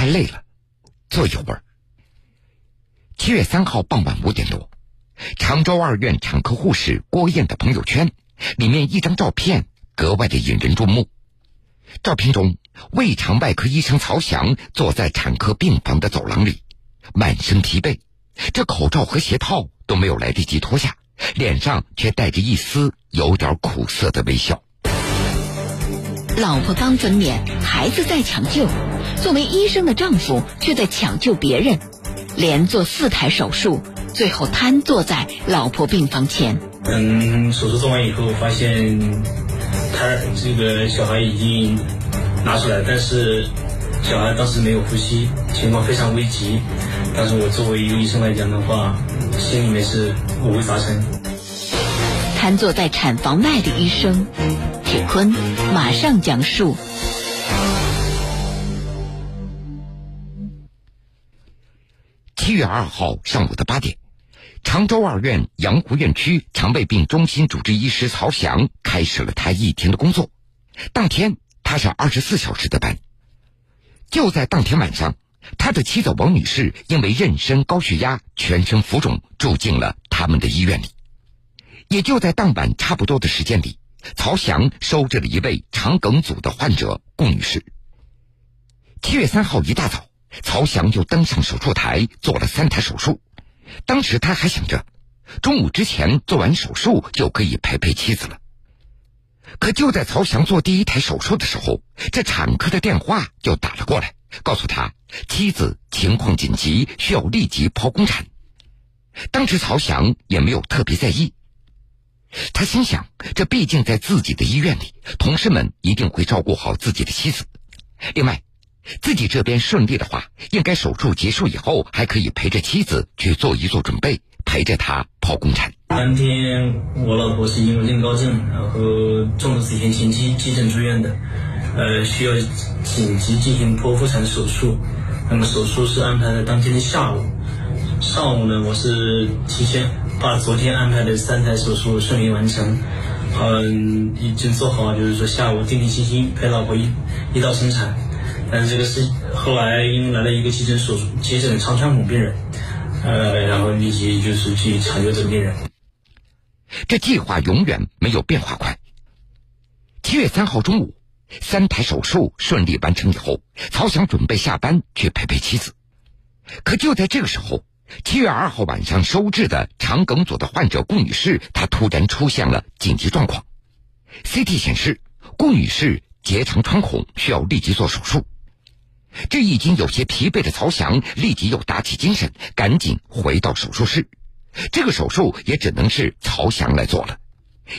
太累了，坐一会儿。七月三号傍晚五点多，常州二院产科护士郭艳的朋友圈里面一张照片格外的引人注目。照片中，胃肠外科医生曹翔坐在产科病房的走廊里，满身疲惫，这口罩和鞋套都没有来得及脱下，脸上却带着一丝有点苦涩的微笑。老婆刚分娩，孩子在抢救，作为医生的丈夫却在抢救别人，连做四台手术，最后瘫坐在老婆病房前。嗯，手术做完以后，发现他这个小孩已经拿出来，但是小孩当时没有呼吸，情况非常危急。但是我作为一个医生来讲的话，心里面是五味杂陈。瘫坐在产房外的医生。坤马上讲述。七月二号上午的八点，常州二院阳湖院区肠胃病中心主治医师曹翔开始了他一天的工作。当天他是二十四小时的班。就在当天晚上，他的妻子王女士因为妊娠高血压、全身浮肿，住进了他们的医院里。也就在当晚差不多的时间里。曹翔收治了一位肠梗阻的患者顾女士。七月三号一大早，曹翔就登上手术台做了三台手术。当时他还想着，中午之前做完手术就可以陪陪妻子了。可就在曹翔做第一台手术的时候，这产科的电话就打了过来，告诉他妻子情况紧急，需要立即剖宫产。当时曹翔也没有特别在意。他心想，这毕竟在自己的医院里，同事们一定会照顾好自己的妻子。另外，自己这边顺利的话，应该手术结束以后还可以陪着妻子去做一做准备，陪着她剖宫产。当天我老婆是因为妊高症，然后重度子痫前期急诊住院的，呃，需要紧急进行剖腹产手术。那么手术是安排在当天的下午，上午呢，我是提前。把昨天安排的三台手术顺利完成，嗯，已经做好，就是说下午定定心心陪老婆一一道生产。但是这个是后来因为来了一个急诊手术急诊肠穿孔病人，呃，然后立即就是去抢救这个病人。这计划永远没有变化快。七月三号中午，三台手术顺利完成以后，曹翔准备下班去陪陪妻子。可就在这个时候。七月二号晚上收治的肠梗阻的患者顾女士，她突然出现了紧急状况。CT 显示，顾女士结肠穿孔，需要立即做手术。这已经有些疲惫的曹翔立即又打起精神，赶紧回到手术室。这个手术也只能是曹翔来做了，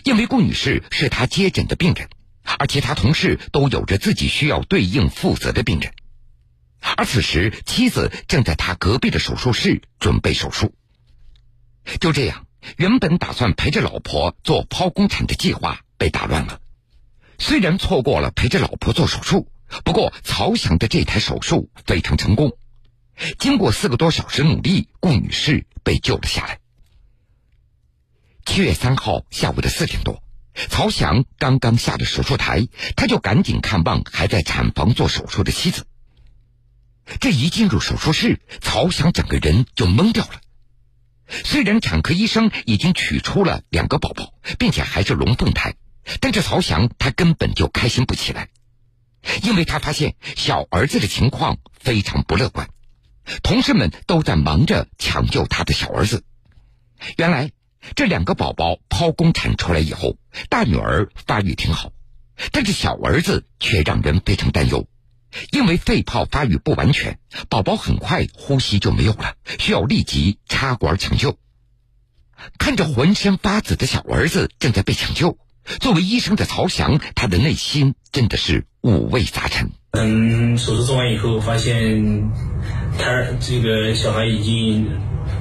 因为顾女士是他接诊的病人，而其他同事都有着自己需要对应负责的病人。而此时，妻子正在他隔壁的手术室准备手术。就这样，原本打算陪着老婆做剖宫产的计划被打乱了。虽然错过了陪着老婆做手术，不过曹翔的这台手术非常成功。经过四个多小时努力，顾女士被救了下来。七月三号下午的四点多，曹翔刚刚下了手术台，他就赶紧看望还在产房做手术的妻子。这一进入手术室，曹翔整个人就懵掉了。虽然产科医生已经取出了两个宝宝，并且还是龙凤胎，但这曹翔他根本就开心不起来，因为他发现小儿子的情况非常不乐观，同事们都在忙着抢救他的小儿子。原来这两个宝宝剖宫产出来以后，大女儿发育挺好，但是小儿子却让人非常担忧。因为肺泡发育不完全，宝宝很快呼吸就没有了，需要立即插管抢救。看着浑身发紫的小儿子正在被抢救，作为医生的曹翔，他的内心真的是五味杂陈。等手术做完以后，发现他这个小孩已经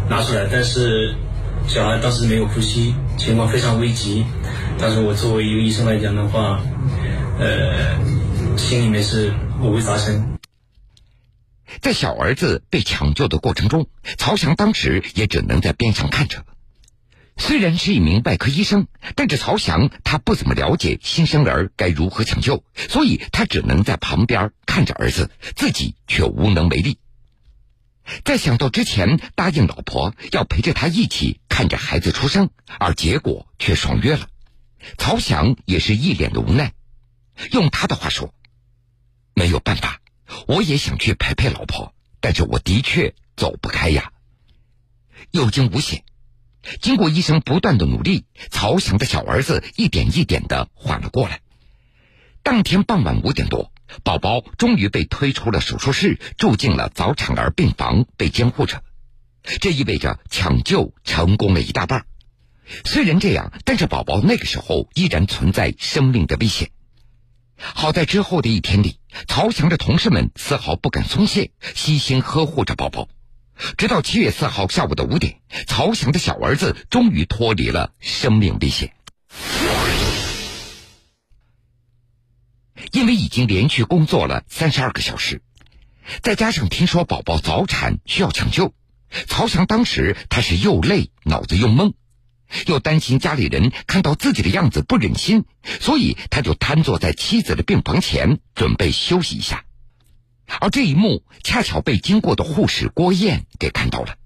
拿出来，但是小孩当时没有呼吸，情况非常危急。但是我作为一个医生来讲的话，呃，心里面是。不会发生。在小儿子被抢救的过程中，曹翔当时也只能在边上看着。虽然是一名外科医生，但是曹翔他不怎么了解新生儿该如何抢救，所以他只能在旁边看着儿子，自己却无能为力。在想到之前答应老婆要陪着他一起看着孩子出生，而结果却爽约了，曹翔也是一脸的无奈。用他的话说：“没有办法，我也想去陪陪老婆，但是我的确走不开呀。”有惊无险。经过医生不断的努力，曹翔的小儿子一点一点的缓了过来。当天傍晚五点多，宝宝终于被推出了手术室，住进了早产儿病房，被监护着。这意味着抢救成功了一大半。虽然这样，但是宝宝那个时候依然存在生命的危险。好在之后的一天里，曹翔的同事们丝毫不敢松懈，悉心呵护着宝宝。直到七月四号下午的五点，曹翔的小儿子终于脱离了生命危险。因为已经连续工作了三十二个小时，再加上听说宝宝早产需要抢救，曹翔当时他是又累，脑子又懵，又担心家里人看到自己的样子不忍心，所以他就瘫坐在妻子的病房前，准备休息一下。而这一幕恰巧被经过的护士郭燕给看到了，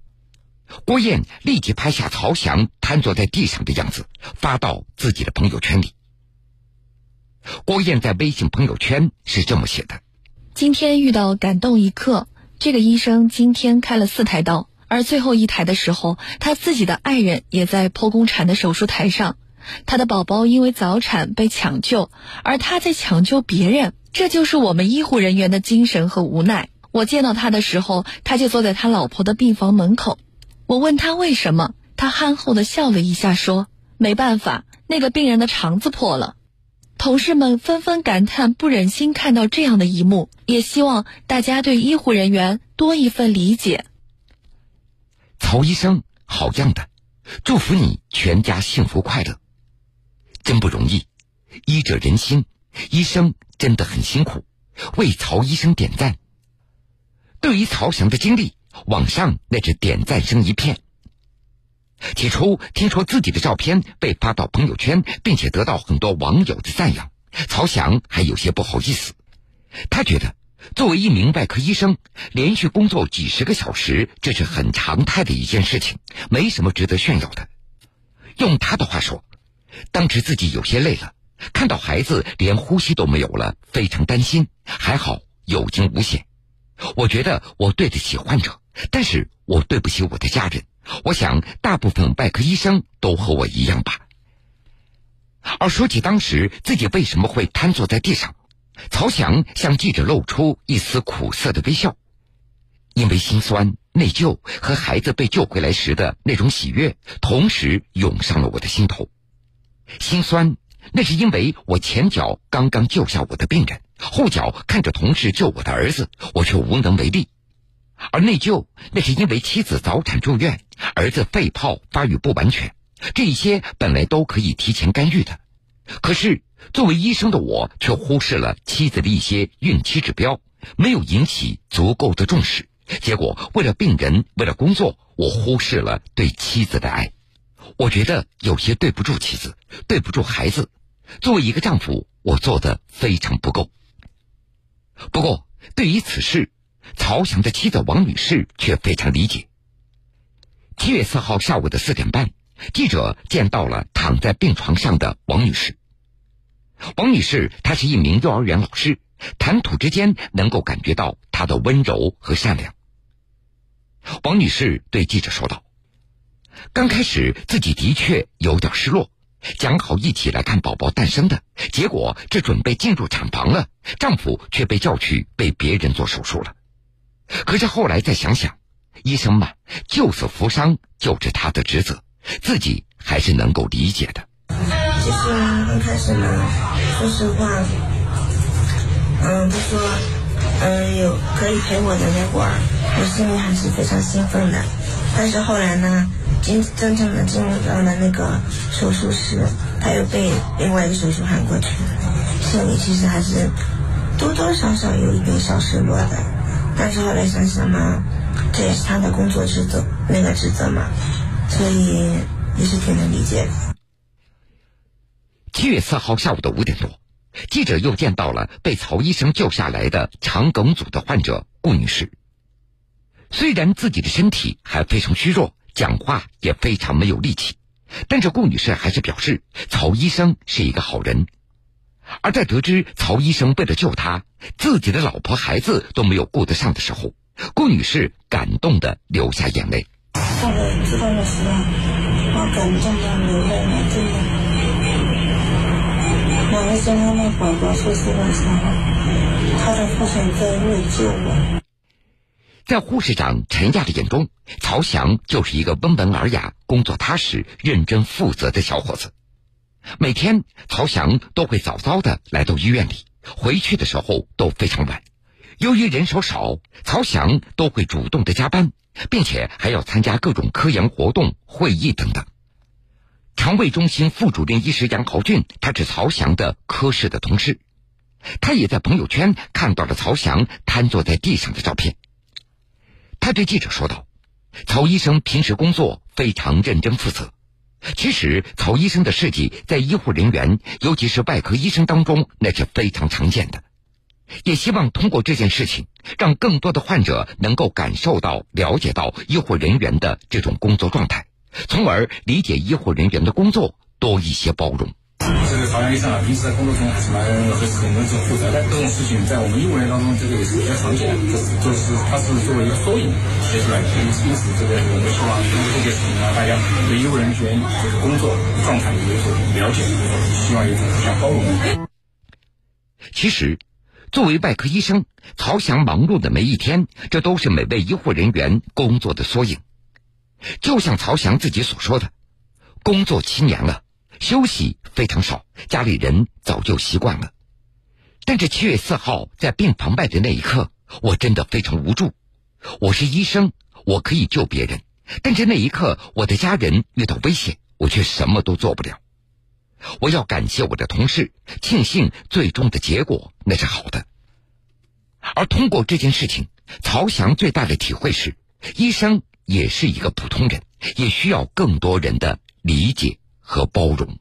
郭燕立即拍下曹翔瘫坐在地上的样子，发到自己的朋友圈里。郭燕在微信朋友圈是这么写的：“今天遇到感动一刻，这个医生今天开了四台刀，而最后一台的时候，他自己的爱人也在剖宫产的手术台上，他的宝宝因为早产被抢救，而他在抢救别人。”这就是我们医护人员的精神和无奈。我见到他的时候，他就坐在他老婆的病房门口。我问他为什么，他憨厚的笑了一下，说：“没办法，那个病人的肠子破了。”同事们纷纷感叹，不忍心看到这样的一幕，也希望大家对医护人员多一份理解。曹医生，好样的！祝福你全家幸福快乐，真不容易，医者仁心，医生。真的很辛苦，为曹医生点赞。对于曹翔的经历，网上那是点赞声一片。起初听说自己的照片被发到朋友圈，并且得到很多网友的赞扬，曹翔还有些不好意思。他觉得，作为一名外科医生，连续工作几十个小时，这是很常态的一件事情，没什么值得炫耀的。用他的话说，当时自己有些累了。看到孩子连呼吸都没有了，非常担心。还好有惊无险，我觉得我对得起患者，但是我对不起我的家人。我想大部分外科医生都和我一样吧。而说起当时自己为什么会瘫坐在地上，曹翔向记者露出一丝苦涩的微笑，因为心酸、内疚和孩子被救回来时的那种喜悦，同时涌上了我的心头。心酸。那是因为我前脚刚刚救下我的病人，后脚看着同事救我的儿子，我却无能为力；而内疚，那是因为妻子早产住院，儿子肺泡发育不完全，这些本来都可以提前干预的，可是作为医生的我却忽视了妻子的一些孕期指标，没有引起足够的重视，结果为了病人，为了工作，我忽视了对妻子的爱。我觉得有些对不住妻子，对不住孩子。作为一个丈夫，我做的非常不够。不过，对于此事，曹翔的妻子王女士却非常理解。七月四号下午的四点半，记者见到了躺在病床上的王女士。王女士她是一名幼儿园老师，谈吐之间能够感觉到她的温柔和善良。王女士对记者说道。刚开始自己的确有点失落，讲好一起来看宝宝诞生的，结果这准备进入产房了，丈夫却被叫去被别人做手术了。可是后来再想想，医生嘛，救死扶伤就是他的职责，自己还是能够理解的。其实刚开始呢，说实话，嗯，他说，嗯，有可以陪我的那会儿，我心里还是非常兴奋的。但是后来呢？进真正的进入到了那个手术室，他又被另外一个手术喊过去，心里其实还是多多少少有一点小失落的。但是后来想想嘛，这也是他的工作职责，那个职责嘛，所以也是挺能理解的。七月四号下午的五点多，记者又见到了被曹医生救下来的肠梗阻的患者顾女士。虽然自己的身体还非常虚弱，讲话也非常没有力气，但是顾女士还是表示曹医生是一个好人。而在得知曹医生为了救她，自己的老婆孩子都没有顾得上的时候，顾女士感动的流下眼泪。知道的时候，我感动的流泪了，真的。两个生他的宝宝出事的时候，他的父亲在为救我。在护士长陈亚的眼中，曹翔就是一个温文尔雅、工作踏实、认真负责的小伙子。每天，曹翔都会早早的来到医院里，回去的时候都非常晚。由于人手少，曹翔都会主动的加班，并且还要参加各种科研活动、会议等等。肠胃中心副主任医师杨豪俊，他是曹翔的科室的同事，他也在朋友圈看到了曹翔瘫坐在地上的照片。他对记者说道：“曹医生平时工作非常认真负责。其实，曹医生的事迹在医护人员，尤其是外科医生当中，那是非常常见的。也希望通过这件事情，让更多的患者能够感受到、了解到医护人员的这种工作状态，从而理解医护人员的工作，多一些包容。”这个朝阳医生啊，平时在工作中还是蛮和很认真负责的。这种事情在我们医务人员当中，这个也是比较常见的。这是就是他是作为一个缩影写出来的。因此，这个我们希望通过这件事情让大家对医务人员这个工作状态有所了解，希望有种互相包容。其实，作为外科医生，曹翔忙碌的每一天，这都是每位医护人员工作的缩影。就像曹翔自己所说的，工作七年了。休息非常少，家里人早就习惯了。但是七月四号在病房外的那一刻，我真的非常无助。我是医生，我可以救别人，但是那一刻我的家人遇到危险，我却什么都做不了。我要感谢我的同事，庆幸最终的结果那是好的。而通过这件事情，曹翔最大的体会是，医生也是一个普通人，也需要更多人的理解。和包容。